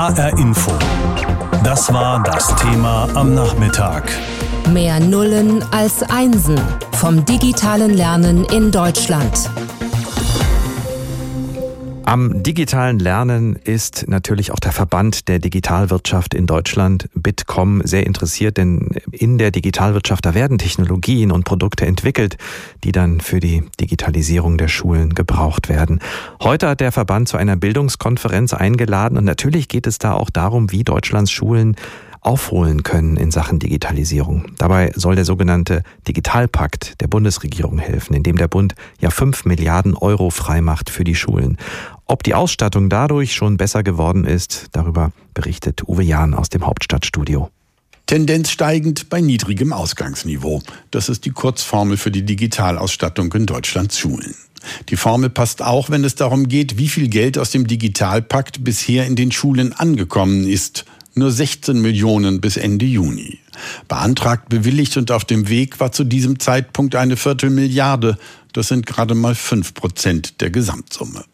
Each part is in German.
HR Info. Das war das Thema am Nachmittag. Mehr Nullen als Einsen vom digitalen Lernen in Deutschland. Am digitalen Lernen ist natürlich auch der Verband der Digitalwirtschaft in Deutschland, Bitkom, sehr interessiert, denn in der Digitalwirtschaft, da werden Technologien und Produkte entwickelt, die dann für die Digitalisierung der Schulen gebraucht werden. Heute hat der Verband zu einer Bildungskonferenz eingeladen und natürlich geht es da auch darum, wie Deutschlands Schulen aufholen können in Sachen Digitalisierung. Dabei soll der sogenannte Digitalpakt der Bundesregierung helfen, indem der Bund ja fünf Milliarden Euro freimacht für die Schulen. Ob die Ausstattung dadurch schon besser geworden ist, darüber berichtet Uwe Jahn aus dem Hauptstadtstudio. Tendenz steigend bei niedrigem Ausgangsniveau. Das ist die Kurzformel für die Digitalausstattung in Deutschlands Schulen. Die Formel passt auch, wenn es darum geht, wie viel Geld aus dem Digitalpakt bisher in den Schulen angekommen ist nur 16 Millionen bis Ende Juni. Beantragt, bewilligt und auf dem Weg war zu diesem Zeitpunkt eine Viertelmilliarde. Das sind gerade mal fünf Prozent der Gesamtsumme.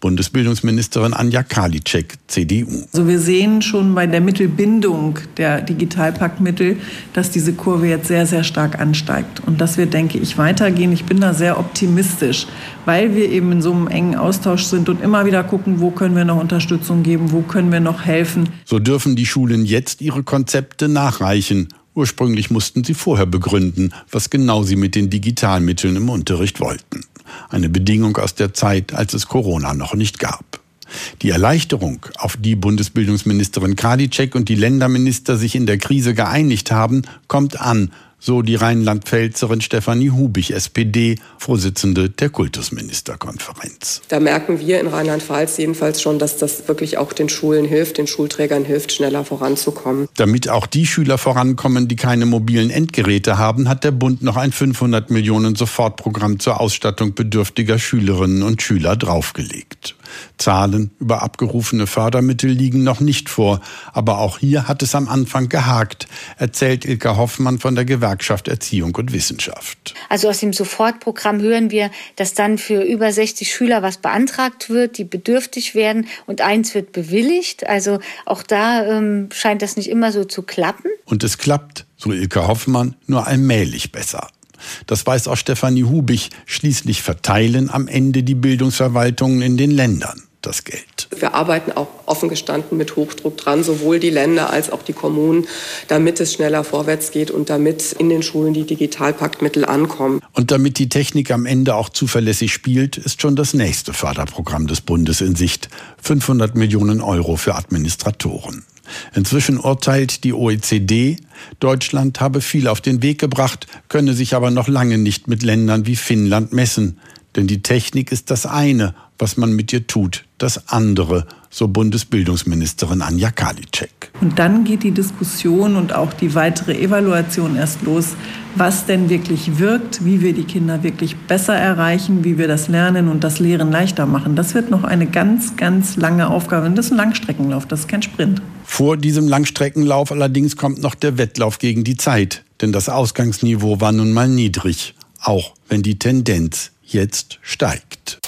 Bundesbildungsministerin Anja Karliczek, CDU. Also wir sehen schon bei der Mittelbindung der Digitalpaktmittel, dass diese Kurve jetzt sehr, sehr stark ansteigt. Und das wird, denke ich, weitergehen. Ich bin da sehr optimistisch, weil wir eben in so einem engen Austausch sind und immer wieder gucken, wo können wir noch Unterstützung geben, wo können wir noch helfen. So dürfen die Schulen jetzt ihre Konzepte nachreichen. Ursprünglich mussten sie vorher begründen, was genau sie mit den Digitalmitteln im Unterricht wollten eine Bedingung aus der Zeit, als es Corona noch nicht gab. Die Erleichterung, auf die Bundesbildungsministerin Karliczek und die Länderminister sich in der Krise geeinigt haben, kommt an so die Rheinland-Pfälzerin Stefanie Hubich, SPD, Vorsitzende der Kultusministerkonferenz. Da merken wir in Rheinland-Pfalz jedenfalls schon, dass das wirklich auch den Schulen hilft, den Schulträgern hilft, schneller voranzukommen. Damit auch die Schüler vorankommen, die keine mobilen Endgeräte haben, hat der Bund noch ein 500 Millionen Sofortprogramm zur Ausstattung bedürftiger Schülerinnen und Schüler draufgelegt. Zahlen über abgerufene Fördermittel liegen noch nicht vor. Aber auch hier hat es am Anfang gehakt, erzählt Ilka Hoffmann von der Gewerkschaft Erziehung und Wissenschaft. Also aus dem Sofortprogramm hören wir, dass dann für über 60 Schüler was beantragt wird, die bedürftig werden und eins wird bewilligt. Also auch da ähm, scheint das nicht immer so zu klappen. Und es klappt, so Ilka Hoffmann, nur allmählich besser. Das weiß auch Stefanie Hubich. Schließlich verteilen am Ende die Bildungsverwaltungen in den Ländern das Geld. Wir arbeiten auch offen gestanden mit Hochdruck dran, sowohl die Länder als auch die Kommunen, damit es schneller vorwärts geht und damit in den Schulen die Digitalpaktmittel ankommen. Und damit die Technik am Ende auch zuverlässig spielt, ist schon das nächste Förderprogramm des Bundes in Sicht. 500 Millionen Euro für Administratoren. Inzwischen urteilt die OECD, Deutschland habe viel auf den Weg gebracht, könne sich aber noch lange nicht mit Ländern wie Finnland messen. Denn die Technik ist das eine, was man mit ihr tut, das andere, so Bundesbildungsministerin Anja Karliczek. Und dann geht die Diskussion und auch die weitere Evaluation erst los, was denn wirklich wirkt, wie wir die Kinder wirklich besser erreichen, wie wir das Lernen und das Lehren leichter machen. Das wird noch eine ganz, ganz lange Aufgabe. Und das ist ein Langstreckenlauf, das ist kein Sprint. Vor diesem Langstreckenlauf allerdings kommt noch der Wettlauf gegen die Zeit. Denn das Ausgangsniveau war nun mal niedrig, auch wenn die Tendenz jetzt steigt.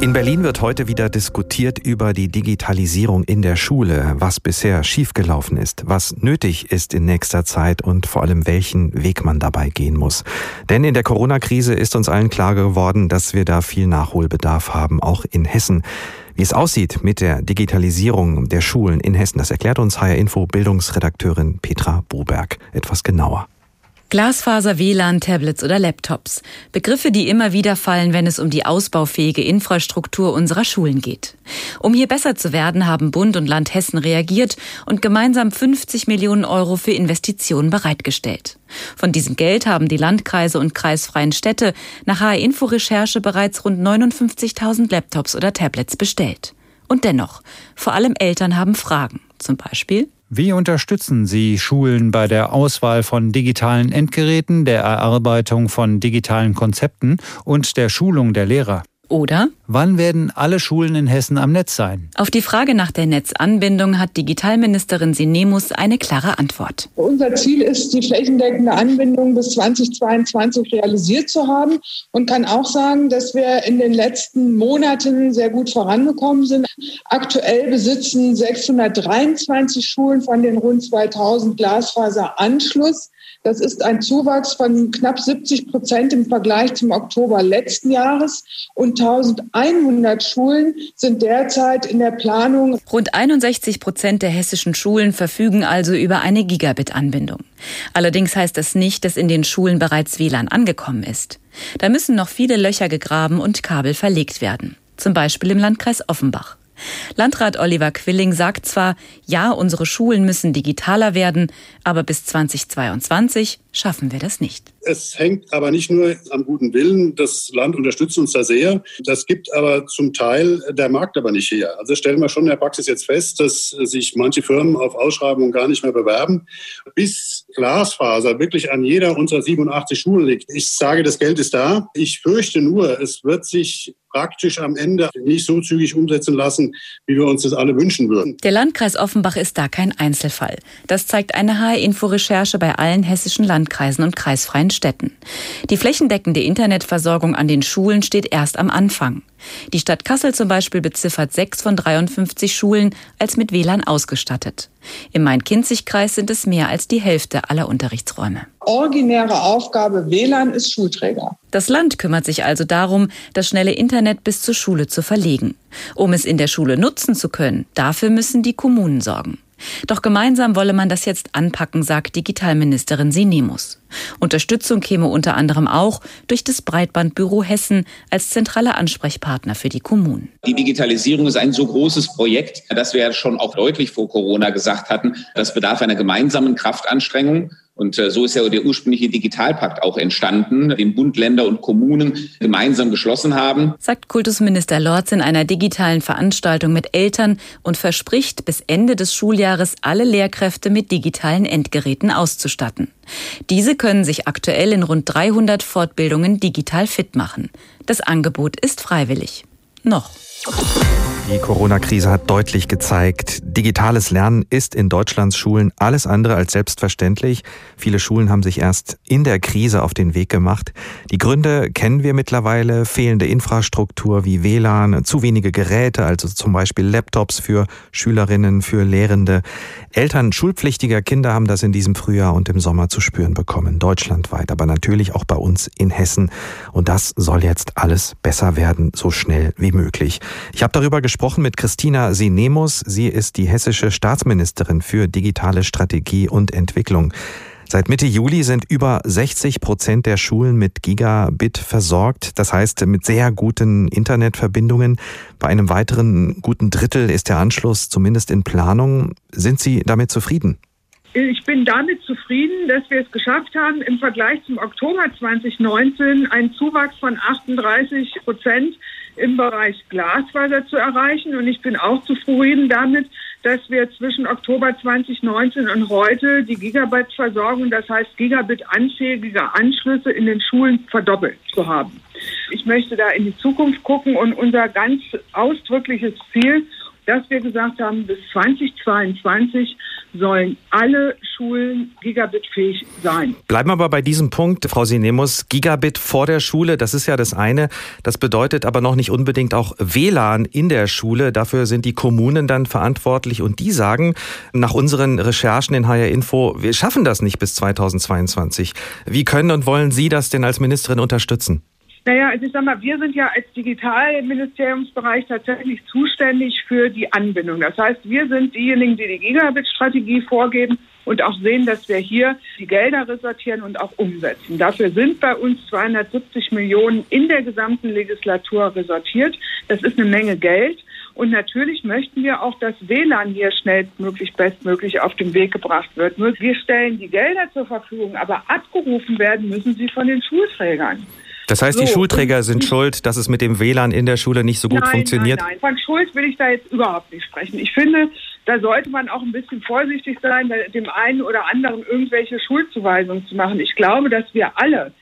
In Berlin wird heute wieder diskutiert über die Digitalisierung in der Schule, was bisher schiefgelaufen ist, was nötig ist in nächster Zeit und vor allem welchen Weg man dabei gehen muss. Denn in der Corona-Krise ist uns allen klar geworden, dass wir da viel Nachholbedarf haben, auch in Hessen. Wie es aussieht mit der Digitalisierung der Schulen in Hessen, das erklärt uns HR Info Bildungsredakteurin Petra Boberg etwas genauer. Glasfaser, WLAN, Tablets oder Laptops. Begriffe, die immer wieder fallen, wenn es um die ausbaufähige Infrastruktur unserer Schulen geht. Um hier besser zu werden, haben Bund und Land Hessen reagiert und gemeinsam 50 Millionen Euro für Investitionen bereitgestellt. Von diesem Geld haben die Landkreise und kreisfreien Städte nach HR-Info-Recherche bereits rund 59.000 Laptops oder Tablets bestellt. Und dennoch, vor allem Eltern haben Fragen. Zum Beispiel, wie unterstützen Sie Schulen bei der Auswahl von digitalen Endgeräten, der Erarbeitung von digitalen Konzepten und der Schulung der Lehrer? Oder Wann werden alle Schulen in Hessen am Netz sein? Auf die Frage nach der Netzanbindung hat Digitalministerin Sinemus eine klare Antwort. Unser Ziel ist, die flächendeckende Anbindung bis 2022 realisiert zu haben und kann auch sagen, dass wir in den letzten Monaten sehr gut vorangekommen sind. Aktuell besitzen 623 Schulen von den rund 2000 Glasfaseranschluss. Das ist ein Zuwachs von knapp 70 Prozent im Vergleich zum Oktober letzten Jahres. Und 1100 Schulen sind derzeit in der Planung. Rund 61 Prozent der hessischen Schulen verfügen also über eine Gigabit-Anbindung. Allerdings heißt das nicht, dass in den Schulen bereits WLAN angekommen ist. Da müssen noch viele Löcher gegraben und Kabel verlegt werden. Zum Beispiel im Landkreis Offenbach. Landrat Oliver Quilling sagt zwar, ja, unsere Schulen müssen digitaler werden, aber bis 2022 schaffen wir das nicht. Es hängt aber nicht nur am guten Willen. Das Land unterstützt uns da sehr. Das gibt aber zum Teil der Markt aber nicht her. Also stellen wir schon in der Praxis jetzt fest, dass sich manche Firmen auf Ausschreibungen gar nicht mehr bewerben. Bis Glasfaser wirklich an jeder unserer 87 Schulen liegt. Ich sage, das Geld ist da. Ich fürchte nur, es wird sich praktisch am Ende nicht so zügig umsetzen lassen, wie wir uns das alle wünschen würden. Der Landkreis Offenbach ist da kein Einzelfall. Das zeigt eine HR-Info-Recherche bei allen hessischen Landkreisen und kreisfreien Städten. Die flächendeckende Internetversorgung an den Schulen steht erst am Anfang. Die Stadt Kassel zum Beispiel beziffert sechs von 53 Schulen als mit WLAN ausgestattet. Im Main-Kinzig-Kreis sind es mehr als die Hälfte aller Unterrichtsräume. Originäre Aufgabe WLAN ist Schulträger. Das Land kümmert sich also darum, das schnelle Internet bis zur Schule zu verlegen. Um es in der Schule nutzen zu können, dafür müssen die Kommunen sorgen. Doch gemeinsam wolle man das jetzt anpacken, sagt Digitalministerin Sinemus. Unterstützung käme unter anderem auch durch das Breitbandbüro Hessen als zentraler Ansprechpartner für die Kommunen. Die Digitalisierung ist ein so großes Projekt, dass wir ja schon auch deutlich vor Corona gesagt hatten, das bedarf einer gemeinsamen Kraftanstrengung. Und äh, so ist ja der ursprüngliche Digitalpakt auch entstanden, den Bund, Länder und Kommunen gemeinsam geschlossen haben. Sagt Kultusminister Lorz in einer digitalen Veranstaltung mit Eltern und verspricht, bis Ende des Schuljahres alle Lehrkräfte mit digitalen Endgeräten auszustatten. Diese können sich aktuell in rund 300 Fortbildungen digital fit machen. Das Angebot ist freiwillig. Noch. Die Corona-Krise hat deutlich gezeigt, digitales Lernen ist in Deutschlands Schulen alles andere als selbstverständlich. Viele Schulen haben sich erst in der Krise auf den Weg gemacht. Die Gründe kennen wir mittlerweile. Fehlende Infrastruktur wie WLAN, zu wenige Geräte, also zum Beispiel Laptops für Schülerinnen, für Lehrende. Eltern schulpflichtiger Kinder haben das in diesem Frühjahr und im Sommer zu spüren bekommen, deutschlandweit, aber natürlich auch bei uns in Hessen. Und das soll jetzt alles besser werden, so schnell wie möglich. Ich habe darüber gesprochen mit Christina Sinemus. Sie ist die hessische Staatsministerin für digitale Strategie und Entwicklung. Seit Mitte Juli sind über 60 Prozent der Schulen mit Gigabit versorgt, das heißt mit sehr guten Internetverbindungen. Bei einem weiteren guten Drittel ist der Anschluss zumindest in Planung. Sind Sie damit zufrieden? Ich bin damit zufrieden, dass wir es geschafft haben, im Vergleich zum Oktober 2019 einen Zuwachs von 38 Prozent im Bereich Glasfaser zu erreichen. Und ich bin auch zufrieden damit, dass wir zwischen Oktober 2019 und heute die Gigabit-Versorgung, das heißt Gigabit-anfähige Anschlüsse in den Schulen verdoppelt zu haben. Ich möchte da in die Zukunft gucken und unser ganz ausdrückliches Ziel dass wir gesagt haben, bis 2022 sollen alle Schulen gigabitfähig sein. Bleiben wir aber bei diesem Punkt, Frau Sinemus. Gigabit vor der Schule, das ist ja das eine. Das bedeutet aber noch nicht unbedingt auch WLAN in der Schule. Dafür sind die Kommunen dann verantwortlich und die sagen, nach unseren Recherchen in HR Info, wir schaffen das nicht bis 2022. Wie können und wollen Sie das denn als Ministerin unterstützen? Naja, also ich sag mal, wir sind ja als Digitalministeriumsbereich tatsächlich zuständig für die Anbindung. Das heißt, wir sind diejenigen, die die Gigabit-Strategie vorgeben und auch sehen, dass wir hier die Gelder resortieren und auch umsetzen. Dafür sind bei uns 270 Millionen in der gesamten Legislatur resortiert. Das ist eine Menge Geld. Und natürlich möchten wir auch, dass WLAN hier schnellstmöglich, bestmöglich auf den Weg gebracht wird. Nur wir stellen die Gelder zur Verfügung, aber abgerufen werden müssen sie von den Schulträgern. Das heißt, so, die Schulträger sind schuld, dass es mit dem WLAN in der Schule nicht so gut nein, funktioniert? Nein, nein, von Schuld will ich da jetzt überhaupt nicht sprechen. Ich finde, da sollte man auch ein bisschen vorsichtig sein, dem einen oder anderen irgendwelche Schuldzuweisungen zu machen. Ich glaube, dass wir alle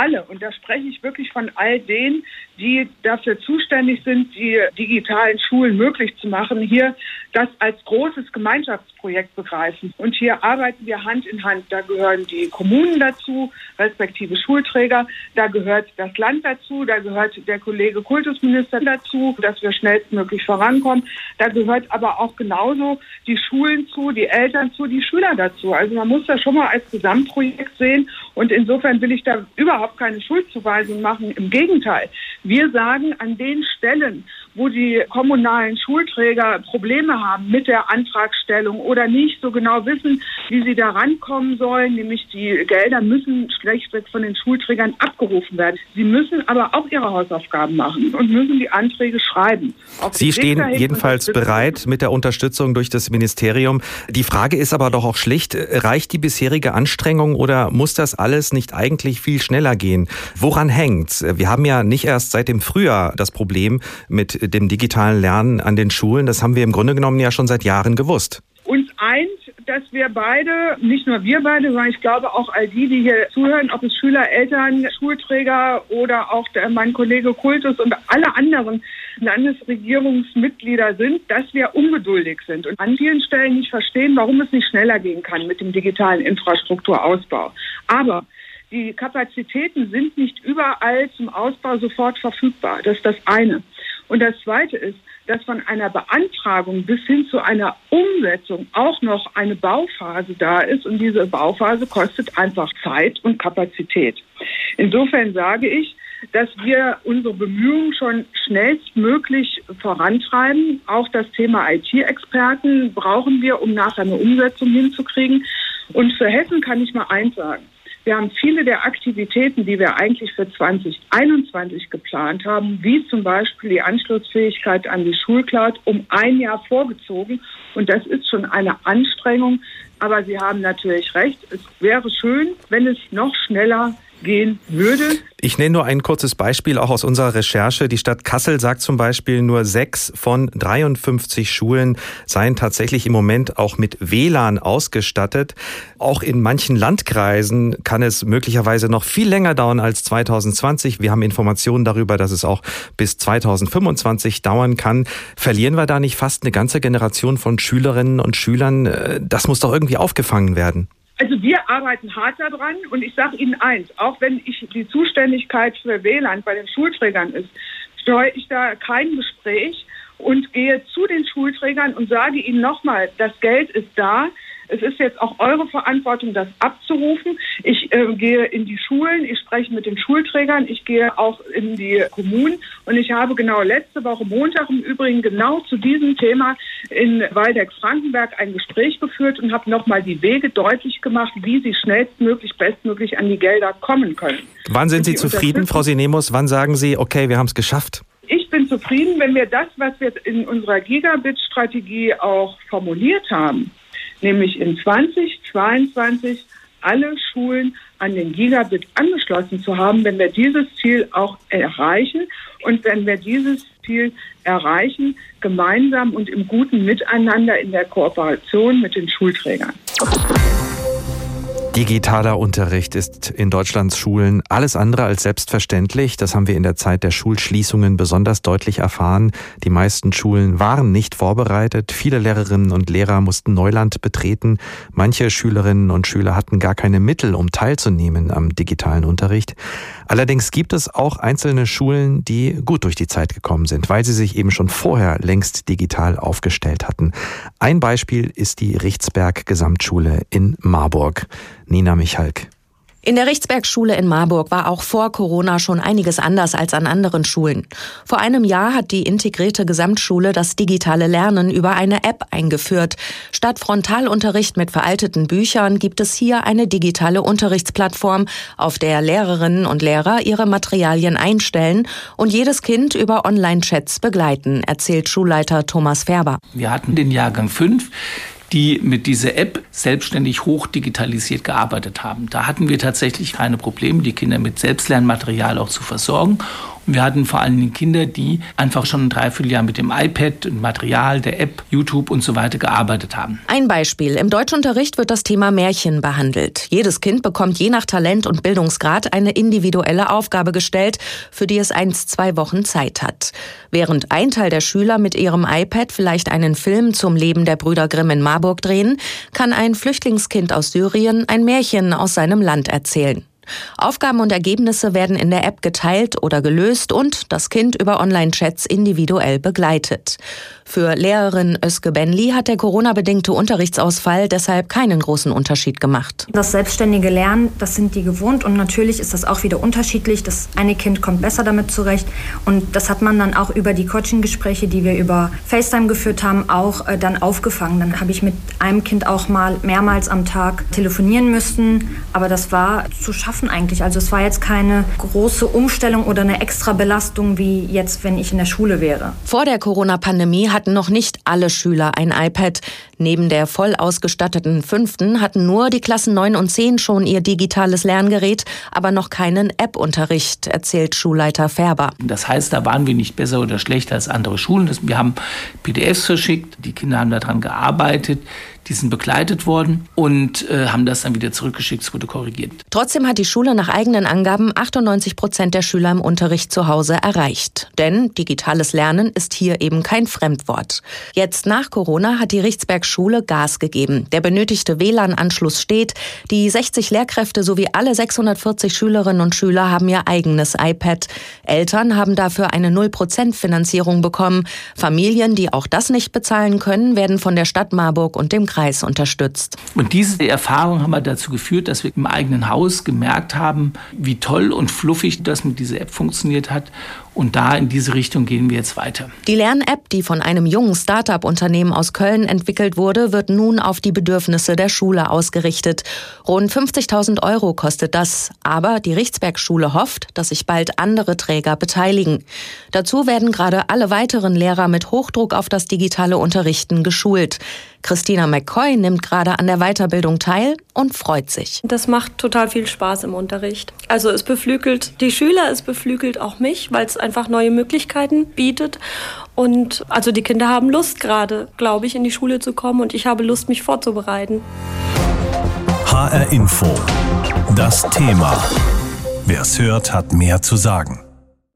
alle, und da spreche ich wirklich von all denen, die dafür zuständig sind, die digitalen Schulen möglich zu machen, hier das als großes Gemeinschaftsprojekt begreifen. Und hier arbeiten wir Hand in Hand. Da gehören die Kommunen dazu, respektive Schulträger. Da gehört das Land dazu. Da gehört der Kollege Kultusminister dazu, dass wir schnellstmöglich vorankommen. Da gehört aber auch genauso die Schulen zu, die Eltern zu, die Schüler dazu. Also man muss das schon mal als Gesamtprojekt sehen. Und insofern will ich da überhaupt keine Schuldzuweisung machen. Im Gegenteil. Wir sagen an den Stellen, wo die kommunalen Schulträger Probleme haben mit der Antragstellung oder nicht so genau wissen, wie sie da rankommen sollen, nämlich die Gelder müssen schlechtweg von den Schulträgern abgerufen werden. Sie müssen aber auch ihre Hausaufgaben machen und müssen die Anträge schreiben. Auf Sie stehen jedenfalls bereit mit der Unterstützung durch das Ministerium. Die Frage ist aber doch auch schlicht, reicht die bisherige Anstrengung oder muss das alles nicht eigentlich viel schneller gehen? Woran hängt's? Wir haben ja nicht erst seit dem Frühjahr das Problem mit dem digitalen Lernen an den Schulen. Das haben wir im Grunde genommen ja schon seit Jahren gewusst. Uns eint, dass wir beide, nicht nur wir beide, sondern ich glaube auch all die, die hier zuhören, ob es Schüler, Eltern, Schulträger oder auch der, mein Kollege Kultus und alle anderen Landesregierungsmitglieder sind, dass wir ungeduldig sind und an vielen Stellen nicht verstehen, warum es nicht schneller gehen kann mit dem digitalen Infrastrukturausbau. Aber die Kapazitäten sind nicht überall zum Ausbau sofort verfügbar. Das ist das eine. Und das Zweite ist, dass von einer Beantragung bis hin zu einer Umsetzung auch noch eine Bauphase da ist. Und diese Bauphase kostet einfach Zeit und Kapazität. Insofern sage ich, dass wir unsere Bemühungen schon schnellstmöglich vorantreiben. Auch das Thema IT-Experten brauchen wir, um nachher eine Umsetzung hinzukriegen. Und für Hessen kann ich mal eins sagen. Wir haben viele der Aktivitäten, die wir eigentlich für 2021 geplant haben, wie zum Beispiel die Anschlussfähigkeit an die Schulcloud, um ein Jahr vorgezogen. Und das ist schon eine Anstrengung. Aber Sie haben natürlich recht. Es wäre schön, wenn es noch schneller gehen würde. Ich nenne nur ein kurzes Beispiel auch aus unserer Recherche. Die Stadt Kassel sagt zum Beispiel, nur sechs von 53 Schulen seien tatsächlich im Moment auch mit WLAN ausgestattet. Auch in manchen Landkreisen kann es möglicherweise noch viel länger dauern als 2020. Wir haben Informationen darüber, dass es auch bis 2025 dauern kann. Verlieren wir da nicht fast eine ganze Generation von Schülerinnen und Schülern? Äh, das muss doch irgendwie aufgefangen werden. Also wir arbeiten hart daran und ich sage Ihnen eins, auch wenn ich die Zuständigkeit für WLAN bei den Schulträgern ist, steuere ich da kein Gespräch und gehe zu den Schulträgern und sage ihnen nochmal, das Geld ist da, es ist jetzt auch eure Verantwortung, das abzurufen. Ich äh, gehe in die Schulen, ich spreche mit den Schulträgern, ich gehe auch in die Kommunen und ich habe genau letzte Woche Montag im Übrigen genau zu diesem Thema in Waldeck-Frankenberg ein Gespräch geführt und habe nochmal die Wege deutlich gemacht, wie sie schnellstmöglich, bestmöglich an die Gelder kommen können. Wann sind Sie zufrieden, Frau Sinemus? Wann sagen Sie, okay, wir haben es geschafft? Ich bin zufrieden, wenn wir das, was wir in unserer Gigabit-Strategie auch formuliert haben, nämlich in 2022 alle Schulen an den Gigabit angeschlossen zu haben, wenn wir dieses Ziel auch erreichen und wenn wir dieses Ziel erreichen, gemeinsam und im guten Miteinander in der Kooperation mit den Schulträgern. Digitaler Unterricht ist in Deutschlands Schulen alles andere als selbstverständlich. Das haben wir in der Zeit der Schulschließungen besonders deutlich erfahren. Die meisten Schulen waren nicht vorbereitet. Viele Lehrerinnen und Lehrer mussten Neuland betreten. Manche Schülerinnen und Schüler hatten gar keine Mittel, um teilzunehmen am digitalen Unterricht. Allerdings gibt es auch einzelne Schulen, die gut durch die Zeit gekommen sind, weil sie sich eben schon vorher längst digital aufgestellt hatten. Ein Beispiel ist die Richtsberg Gesamtschule in Marburg. Nina Michalk. In der Richtsbergschule in Marburg war auch vor Corona schon einiges anders als an anderen Schulen. Vor einem Jahr hat die integrierte Gesamtschule das digitale Lernen über eine App eingeführt. Statt Frontalunterricht mit veralteten Büchern gibt es hier eine digitale Unterrichtsplattform, auf der Lehrerinnen und Lehrer ihre Materialien einstellen und jedes Kind über Online-Chats begleiten, erzählt Schulleiter Thomas Färber. Wir hatten den Jahrgang 5 die mit dieser App selbstständig hochdigitalisiert gearbeitet haben. Da hatten wir tatsächlich keine Probleme, die Kinder mit Selbstlernmaterial auch zu versorgen. Und wir hatten vor allen Dingen Kinder, die einfach schon ein Dreivierteljahr mit dem iPad, dem Material, der App, YouTube und so weiter gearbeitet haben. Ein Beispiel. Im Deutschunterricht wird das Thema Märchen behandelt. Jedes Kind bekommt je nach Talent und Bildungsgrad eine individuelle Aufgabe gestellt, für die es eins, zwei Wochen Zeit hat. Während ein Teil der Schüler mit ihrem iPad vielleicht einen Film zum Leben der Brüder Grimm in Marburg drehen, kann ein Flüchtlingskind aus Syrien ein Märchen aus seinem Land erzählen. Aufgaben und Ergebnisse werden in der App geteilt oder gelöst und das Kind über Online-Chats individuell begleitet. Für Lehrerin Özge Benli hat der Corona-bedingte Unterrichtsausfall deshalb keinen großen Unterschied gemacht. Das selbstständige Lernen, das sind die gewohnt und natürlich ist das auch wieder unterschiedlich. Das eine Kind kommt besser damit zurecht und das hat man dann auch über die Coaching-Gespräche, die wir über FaceTime geführt haben, auch äh, dann aufgefangen. Dann habe ich mit einem Kind auch mal mehrmals am Tag telefonieren müssen, aber das war zu schaffen eigentlich. Also es war jetzt keine große Umstellung oder eine extra Belastung wie jetzt, wenn ich in der Schule wäre. Vor der Corona-Pandemie hat hatten noch nicht alle Schüler ein iPad. Neben der voll ausgestatteten fünften hatten nur die Klassen 9 und 10 schon ihr digitales Lerngerät, aber noch keinen App-Unterricht, erzählt Schulleiter Färber. Das heißt, da waren wir nicht besser oder schlechter als andere Schulen. Wir haben PDFs verschickt, die Kinder haben daran gearbeitet die sind begleitet worden und äh, haben das dann wieder zurückgeschickt, es wurde korrigiert. Trotzdem hat die Schule nach eigenen Angaben 98 Prozent der Schüler im Unterricht zu Hause erreicht. Denn digitales Lernen ist hier eben kein Fremdwort. Jetzt nach Corona hat die Richtsberg Schule Gas gegeben. Der benötigte WLAN-Anschluss steht. Die 60 Lehrkräfte sowie alle 640 Schülerinnen und Schüler haben ihr eigenes iPad. Eltern haben dafür eine 0% Finanzierung bekommen. Familien, die auch das nicht bezahlen können, werden von der Stadt Marburg und dem Kreis Preis unterstützt. Und diese Erfahrung haben wir dazu geführt, dass wir im eigenen Haus gemerkt haben, wie toll und fluffig das mit dieser App funktioniert hat und da in diese Richtung gehen wir jetzt weiter. Die Lern-App, die von einem jungen Start-up-Unternehmen aus Köln entwickelt wurde, wird nun auf die Bedürfnisse der Schule ausgerichtet. Rund 50.000 Euro kostet das. Aber die Richtsberg-Schule hofft, dass sich bald andere Träger beteiligen. Dazu werden gerade alle weiteren Lehrer mit Hochdruck auf das digitale Unterrichten geschult. Christina McCoy nimmt gerade an der Weiterbildung teil und freut sich. Das macht total viel Spaß im Unterricht. Also es beflügelt die Schüler, es beflügelt auch mich, weil es einfach neue Möglichkeiten bietet. Und also die Kinder haben Lust gerade, glaube ich, in die Schule zu kommen und ich habe Lust, mich vorzubereiten. HR Info. Das Thema. Wer es hört, hat mehr zu sagen.